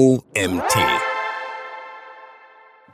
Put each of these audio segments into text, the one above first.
OMT.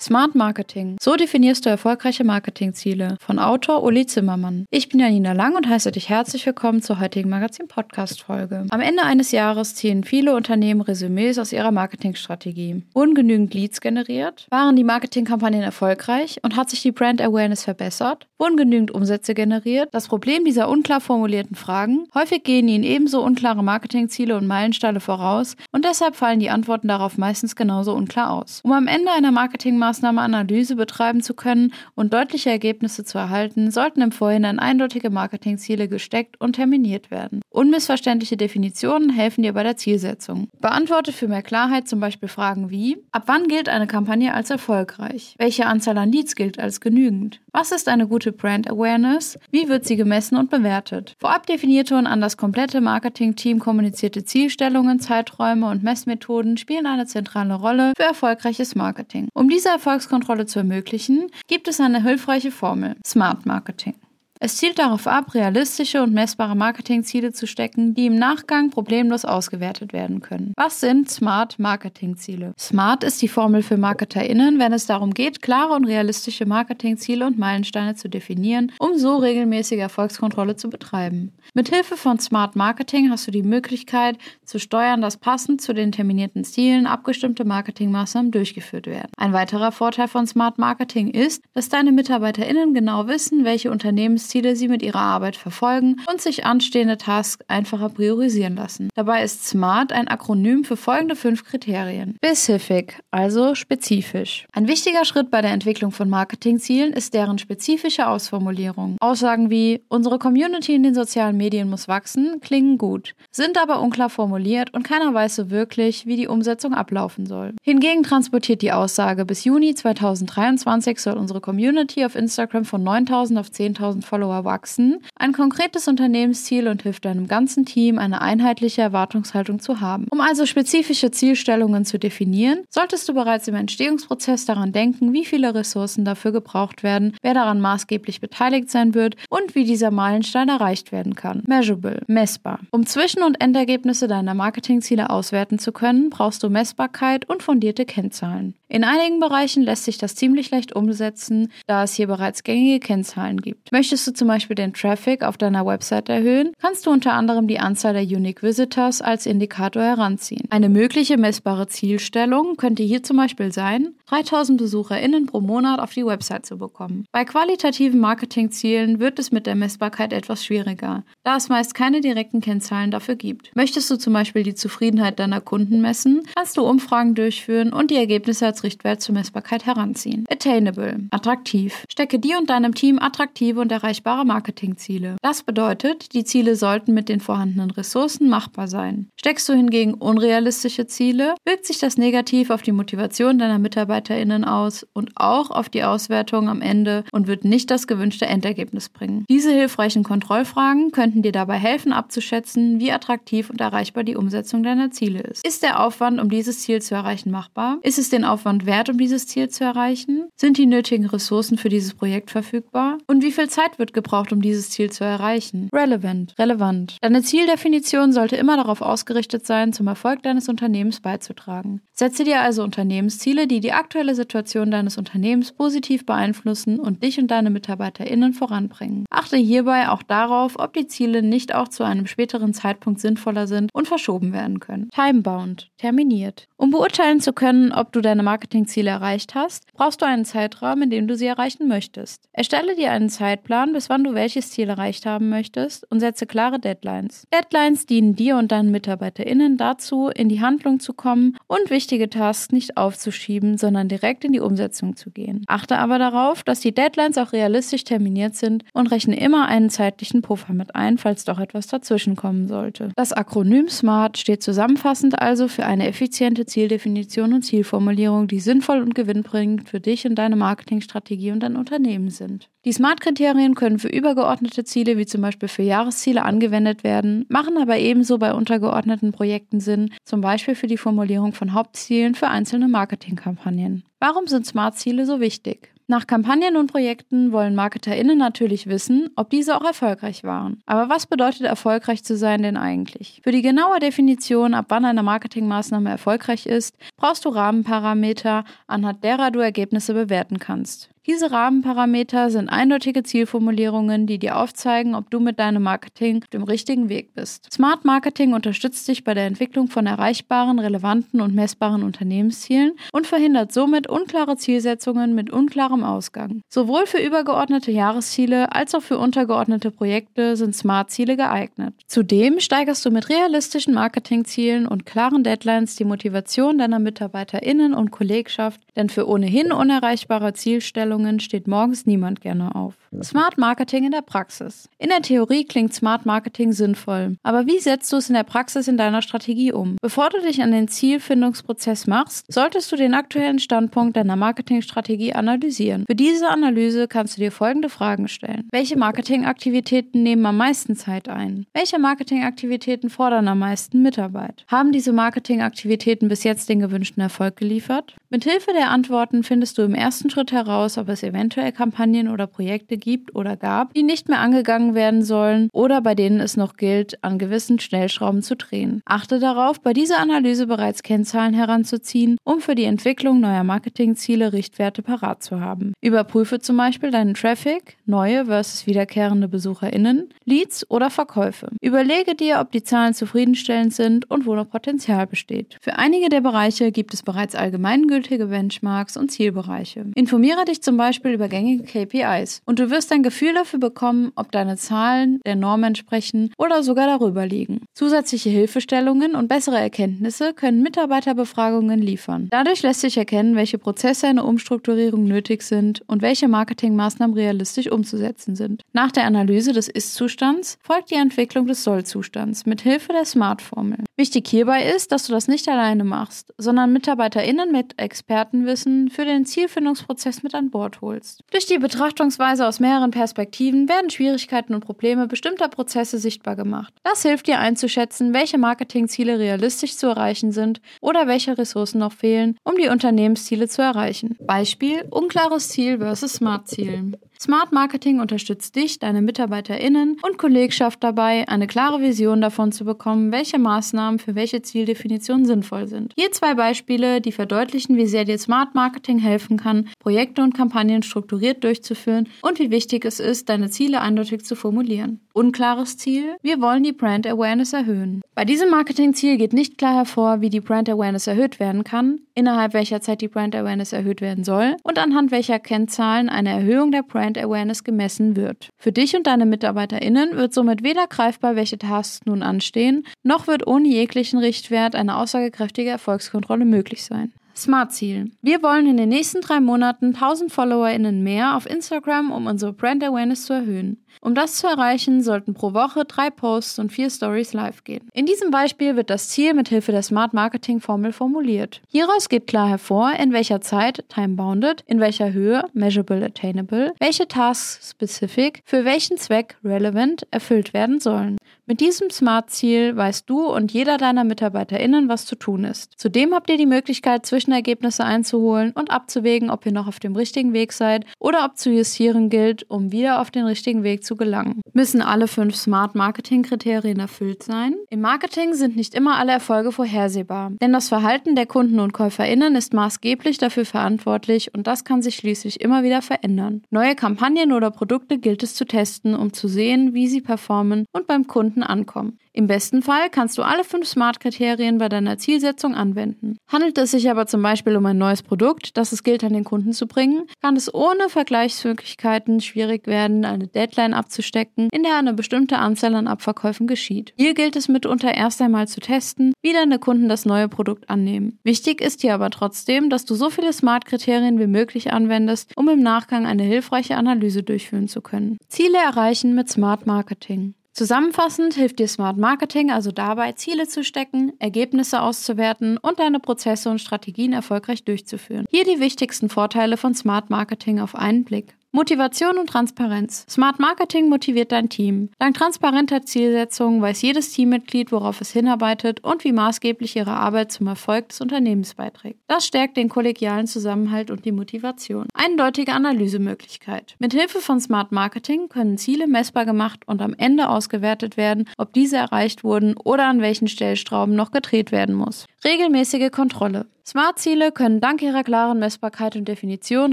Smart Marketing. So definierst du erfolgreiche Marketingziele. Von Autor Uli Zimmermann. Ich bin Janina Lang und heiße dich herzlich willkommen zur heutigen Magazin-Podcast-Folge. Am Ende eines Jahres ziehen viele Unternehmen Resümees aus ihrer Marketingstrategie. Wurden genügend Leads generiert? Waren die Marketingkampagnen erfolgreich und hat sich die Brand Awareness verbessert? Wurden genügend Umsätze generiert? Das Problem dieser unklar formulierten Fragen? Häufig gehen ihnen ebenso unklare Marketingziele und Meilensteine voraus und deshalb fallen die Antworten darauf meistens genauso unklar aus. Um am Ende einer Marketingmaßnahme Maßnahmeanalyse betreiben zu können und deutliche Ergebnisse zu erhalten, sollten im Vorhinein eindeutige Marketingziele gesteckt und terminiert werden. Unmissverständliche Definitionen helfen dir bei der Zielsetzung. Beantworte für mehr Klarheit zum Beispiel Fragen wie: Ab wann gilt eine Kampagne als erfolgreich? Welche Anzahl an Leads gilt als genügend? Was ist eine gute Brand Awareness? Wie wird sie gemessen und bewertet? Vorab definierte und an das komplette Marketing-Team kommunizierte Zielstellungen, Zeiträume und Messmethoden spielen eine zentrale Rolle für erfolgreiches Marketing. Um diese Erfolgskontrolle zu ermöglichen, gibt es eine hilfreiche Formel: Smart Marketing. Es zielt darauf ab, realistische und messbare Marketingziele zu stecken, die im Nachgang problemlos ausgewertet werden können. Was sind Smart Marketingziele? Smart ist die Formel für MarketerInnen, wenn es darum geht, klare und realistische Marketingziele und Meilensteine zu definieren, um so regelmäßige Erfolgskontrolle zu betreiben. Mit Hilfe von Smart Marketing hast du die Möglichkeit zu steuern, dass passend zu den terminierten Zielen abgestimmte Marketingmaßnahmen durchgeführt werden. Ein weiterer Vorteil von Smart Marketing ist, dass deine MitarbeiterInnen genau wissen, welche Unternehmens Ziele sie mit ihrer Arbeit verfolgen und sich anstehende Tasks einfacher priorisieren lassen. Dabei ist SMART ein Akronym für folgende fünf Kriterien. Specific, also spezifisch. Ein wichtiger Schritt bei der Entwicklung von Marketingzielen ist deren spezifische Ausformulierung. Aussagen wie unsere Community in den sozialen Medien muss wachsen klingen gut, sind aber unklar formuliert und keiner weiß so wirklich, wie die Umsetzung ablaufen soll. Hingegen transportiert die Aussage bis Juni 2023 soll unsere Community auf Instagram von 9000 auf 10.000 Follower Follower wachsen, ein konkretes Unternehmensziel und hilft deinem ganzen Team, eine einheitliche Erwartungshaltung zu haben. Um also spezifische Zielstellungen zu definieren, solltest du bereits im Entstehungsprozess daran denken, wie viele Ressourcen dafür gebraucht werden, wer daran maßgeblich beteiligt sein wird und wie dieser Meilenstein erreicht werden kann. Measurable, messbar. Um Zwischen- und Endergebnisse deiner Marketingziele auswerten zu können, brauchst du Messbarkeit und fundierte Kennzahlen. In einigen Bereichen lässt sich das ziemlich leicht umsetzen, da es hier bereits gängige Kennzahlen gibt. Möchtest du zum Beispiel den Traffic auf deiner Website erhöhen, kannst du unter anderem die Anzahl der Unique Visitors als Indikator heranziehen. Eine mögliche messbare Zielstellung könnte hier zum Beispiel sein, 3000 BesucherInnen pro Monat auf die Website zu bekommen. Bei qualitativen Marketingzielen wird es mit der Messbarkeit etwas schwieriger, da es meist keine direkten Kennzahlen dafür gibt. Möchtest du zum Beispiel die Zufriedenheit deiner Kunden messen, kannst du Umfragen durchführen und die Ergebnisse als Richtwert zur Messbarkeit heranziehen. Attainable, attraktiv. Stecke dir und deinem Team attraktive und erreichbare Marketingziele. Das bedeutet, die Ziele sollten mit den vorhandenen Ressourcen machbar sein. Steckst du hingegen unrealistische Ziele, wirkt sich das negativ auf die Motivation deiner MitarbeiterInnen aus und auch auf die Auswertung am Ende und wird nicht das gewünschte Endergebnis bringen. Diese hilfreichen Kontrollfragen könnten dir dabei helfen, abzuschätzen, wie attraktiv und erreichbar die Umsetzung deiner Ziele ist. Ist der Aufwand, um dieses Ziel zu erreichen, machbar? Ist es den Aufwand wert, um dieses Ziel zu erreichen? Sind die nötigen Ressourcen für dieses Projekt verfügbar? Und wie viel Zeit wird gebraucht, um dieses Ziel zu erreichen? Relevant, relevant. Deine Zieldefinition sollte immer darauf ausgerichtet sein, zum Erfolg deines Unternehmens beizutragen. Setze dir also Unternehmensziele, die die aktuelle Situation deines Unternehmens positiv beeinflussen und dich und deine MitarbeiterInnen voranbringen. Achte hierbei auch darauf, ob die Ziele nicht auch zu einem späteren Zeitpunkt sinnvoller sind und verschoben werden können. Timebound, terminiert. Um beurteilen zu können, ob du deine Marketingziele erreicht hast, brauchst du einen Zeitraum, in dem du sie erreichen möchtest. Erstelle dir einen Zeitplan, bis wann du welches Ziel erreicht haben möchtest und setze klare Deadlines. Deadlines dienen dir und deinen MitarbeiterInnen dazu, in die Handlung zu kommen und wichtige Tasks nicht aufzuschieben, sondern direkt in die Umsetzung zu gehen. Achte aber darauf, dass die Deadlines auch realistisch terminiert sind und rechne immer einen zeitlichen Puffer mit ein, falls doch etwas dazwischen kommen sollte. Das Akronym SMART steht zusammenfassend also für eine effiziente Zieldefinition und Zielformulierung, die sinnvoll und gewinnbringend für dich und deine Marketingstrategie und dein Unternehmen sind. Die SMART-Kriterien können für übergeordnete Ziele wie zum Beispiel für Jahresziele angewendet werden, machen aber ebenso bei untergeordneten Projekten Sinn, zum Beispiel für die Formulierung von Hauptzielen für einzelne Marketingkampagnen. Warum sind SMART-Ziele so wichtig? Nach Kampagnen und Projekten wollen MarketerInnen natürlich wissen, ob diese auch erfolgreich waren. Aber was bedeutet erfolgreich zu sein denn eigentlich? Für die genaue Definition, ab wann eine Marketingmaßnahme erfolgreich ist, brauchst du Rahmenparameter, anhand derer du Ergebnisse bewerten kannst. Diese Rahmenparameter sind eindeutige Zielformulierungen, die dir aufzeigen, ob du mit deinem Marketing auf dem richtigen Weg bist. Smart Marketing unterstützt dich bei der Entwicklung von erreichbaren, relevanten und messbaren Unternehmenszielen und verhindert somit unklare Zielsetzungen mit unklarem Ausgang. Sowohl für übergeordnete Jahresziele als auch für untergeordnete Projekte sind Smart-Ziele geeignet. Zudem steigerst du mit realistischen Marketingzielen und klaren Deadlines die Motivation deiner MitarbeiterInnen und Kollegschaft, denn für ohnehin unerreichbare Zielstellungen Vorstellungen steht morgens niemand gerne auf. Smart Marketing in der Praxis. In der Theorie klingt Smart Marketing sinnvoll, aber wie setzt du es in der Praxis in deiner Strategie um? Bevor du dich an den Zielfindungsprozess machst, solltest du den aktuellen Standpunkt deiner Marketingstrategie analysieren. Für diese Analyse kannst du dir folgende Fragen stellen. Welche Marketingaktivitäten nehmen am meisten Zeit ein? Welche Marketingaktivitäten fordern am meisten Mitarbeit? Haben diese Marketingaktivitäten bis jetzt den gewünschten Erfolg geliefert? Mithilfe der Antworten findest du im ersten Schritt heraus, ob es eventuell Kampagnen oder Projekte gibt oder gab, die nicht mehr angegangen werden sollen oder bei denen es noch gilt, an gewissen Schnellschrauben zu drehen. Achte darauf, bei dieser Analyse bereits Kennzahlen heranzuziehen, um für die Entwicklung neuer Marketingziele Richtwerte parat zu haben. Überprüfe zum Beispiel deinen Traffic, neue versus wiederkehrende BesucherInnen, Leads oder Verkäufe. Überlege dir, ob die Zahlen zufriedenstellend sind und wo noch Potenzial besteht. Für einige der Bereiche gibt es bereits allgemeingültige Benchmarks und Zielbereiche. Informiere dich zum Beispiel über gängige KPIs und du wirst ein Gefühl dafür bekommen, ob deine Zahlen der Norm entsprechen oder sogar darüber liegen. Zusätzliche Hilfestellungen und bessere Erkenntnisse können Mitarbeiterbefragungen liefern. Dadurch lässt sich erkennen, welche Prozesse eine Umstrukturierung nötig sind und welche Marketingmaßnahmen realistisch umzusetzen sind. Nach der Analyse des Ist-Zustands folgt die Entwicklung des Soll-Zustands mit Hilfe der Smart-Formel. Wichtig hierbei ist, dass du das nicht alleine machst, sondern MitarbeiterInnen mit Expertenwissen für den Zielfindungsprozess mit an Bord holst. Durch die Betrachtungsweise aus mehreren Perspektiven werden Schwierigkeiten und Probleme bestimmter Prozesse sichtbar gemacht. Das hilft dir einzuschätzen, welche Marketingziele realistisch zu erreichen sind oder welche Ressourcen noch fehlen, um die Unternehmensziele zu erreichen. Beispiel unklares Ziel versus Smart-Ziel. Smart Marketing unterstützt dich, deine MitarbeiterInnen und Kollegschaft dabei, eine klare Vision davon zu bekommen, welche Maßnahmen für welche Zieldefinition sinnvoll sind. Hier zwei Beispiele, die verdeutlichen, wie sehr dir Smart Marketing helfen kann, Projekte und Kampagnen strukturiert durchzuführen und wie wichtig es ist, deine Ziele eindeutig zu formulieren. Unklares Ziel? Wir wollen die Brand Awareness erhöhen. Bei diesem Marketingziel geht nicht klar hervor, wie die Brand Awareness erhöht werden kann, innerhalb welcher Zeit die Brand Awareness erhöht werden soll und anhand welcher Kennzahlen eine Erhöhung der Brand Awareness gemessen wird. Für dich und deine MitarbeiterInnen wird somit weder greifbar, welche Tasks nun anstehen, noch wird ohne jeglichen Richtwert eine aussagekräftige Erfolgskontrolle möglich sein. Smart Ziel. Wir wollen in den nächsten drei Monaten 1000 FollowerInnen mehr auf Instagram, um unsere Brand Awareness zu erhöhen. Um das zu erreichen, sollten pro Woche drei Posts und vier Stories live gehen. In diesem Beispiel wird das Ziel mit Hilfe der Smart Marketing Formel formuliert. Hieraus geht klar hervor, in welcher Zeit, time bounded, in welcher Höhe, measurable attainable, welche Tasks specific, für welchen Zweck relevant erfüllt werden sollen. Mit diesem Smart-Ziel weißt du und jeder deiner MitarbeiterInnen, was zu tun ist. Zudem habt ihr die Möglichkeit, Zwischenergebnisse einzuholen und abzuwägen, ob ihr noch auf dem richtigen Weg seid oder ob zu justieren gilt, um wieder auf den richtigen Weg zu gelangen. Müssen alle fünf Smart-Marketing-Kriterien erfüllt sein? Im Marketing sind nicht immer alle Erfolge vorhersehbar, denn das Verhalten der Kunden und KäuferInnen ist maßgeblich dafür verantwortlich und das kann sich schließlich immer wieder verändern. Neue Kampagnen oder Produkte gilt es zu testen, um zu sehen, wie sie performen und beim Kunden ankommen. Im besten Fall kannst du alle fünf Smart-Kriterien bei deiner Zielsetzung anwenden. Handelt es sich aber zum Beispiel um ein neues Produkt, das es gilt an den Kunden zu bringen, kann es ohne Vergleichsmöglichkeiten schwierig werden, eine Deadline abzustecken, in der eine bestimmte Anzahl an Abverkäufen geschieht. Hier gilt es mitunter erst einmal zu testen, wie deine Kunden das neue Produkt annehmen. Wichtig ist hier aber trotzdem, dass du so viele Smart-Kriterien wie möglich anwendest, um im Nachgang eine hilfreiche Analyse durchführen zu können. Ziele erreichen mit Smart Marketing. Zusammenfassend hilft dir Smart Marketing also dabei, Ziele zu stecken, Ergebnisse auszuwerten und deine Prozesse und Strategien erfolgreich durchzuführen. Hier die wichtigsten Vorteile von Smart Marketing auf einen Blick. Motivation und Transparenz. Smart Marketing motiviert dein Team. Dank transparenter Zielsetzungen weiß jedes Teammitglied, worauf es hinarbeitet und wie maßgeblich ihre Arbeit zum Erfolg des Unternehmens beiträgt. Das stärkt den kollegialen Zusammenhalt und die Motivation. Eindeutige Analysemöglichkeit. Mit Hilfe von Smart Marketing können Ziele messbar gemacht und am Ende ausgewertet werden, ob diese erreicht wurden oder an welchen Stellstrauben noch gedreht werden muss. Regelmäßige Kontrolle. Smart-Ziele können dank ihrer klaren Messbarkeit und Definition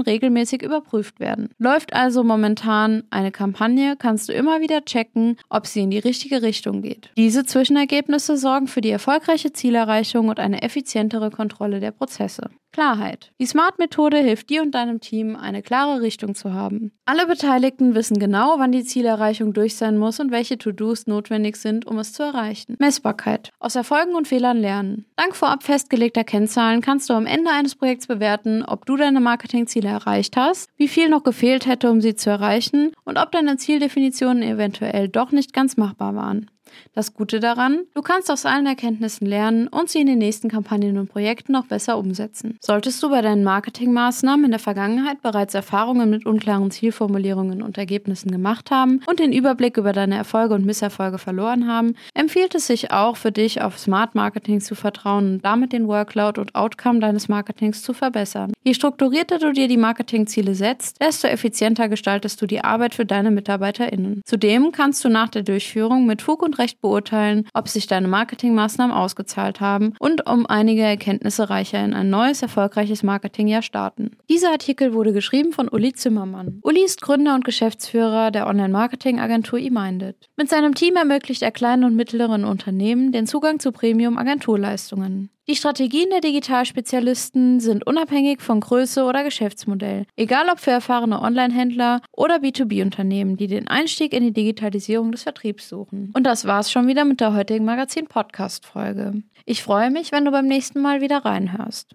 regelmäßig überprüft werden. Läuft also momentan eine Kampagne, kannst du immer wieder checken, ob sie in die richtige Richtung geht. Diese Zwischenergebnisse sorgen für die erfolgreiche Zielerreichung und eine effizientere Kontrolle der Prozesse. Klarheit. Die Smart-Methode hilft dir und deinem Team, eine klare Richtung zu haben. Alle Beteiligten wissen genau, wann die Zielerreichung durch sein muss und welche To-Dos notwendig sind, um es zu erreichen. Messbarkeit. Aus Erfolgen und Fehlern lernen. Dank vorab festgelegter Kennzahlen kannst du am Ende eines Projekts bewerten, ob du deine Marketingziele erreicht hast, wie viel noch gefehlt hätte, um sie zu erreichen und ob deine Zieldefinitionen eventuell doch nicht ganz machbar waren. Das Gute daran, du kannst aus allen Erkenntnissen lernen und sie in den nächsten Kampagnen und Projekten noch besser umsetzen. Solltest du bei deinen Marketingmaßnahmen in der Vergangenheit bereits Erfahrungen mit unklaren Zielformulierungen und Ergebnissen gemacht haben und den Überblick über deine Erfolge und Misserfolge verloren haben, empfiehlt es sich auch für dich auf Smart Marketing zu vertrauen und damit den Workload und Outcome deines Marketings zu verbessern. Je strukturierter du dir die Marketingziele setzt, desto effizienter gestaltest du die Arbeit für deine MitarbeiterInnen. Zudem kannst du nach der Durchführung mit Fug und Recht beurteilen, ob sich deine Marketingmaßnahmen ausgezahlt haben und um einige Erkenntnisse reicher in ein neues, erfolgreiches Marketingjahr starten. Dieser Artikel wurde geschrieben von Uli Zimmermann. Uli ist Gründer und Geschäftsführer der Online-Marketing-Agentur eMinded. Mit seinem Team ermöglicht er kleinen und mittleren Unternehmen den Zugang zu Premium-Agenturleistungen. Die Strategien der Digitalspezialisten sind unabhängig von Größe oder Geschäftsmodell, egal ob für erfahrene Online-Händler oder B2B-Unternehmen, die den Einstieg in die Digitalisierung des Vertriebs suchen. Und das war's schon wieder mit der heutigen Magazin-Podcast-Folge. Ich freue mich, wenn du beim nächsten Mal wieder reinhörst.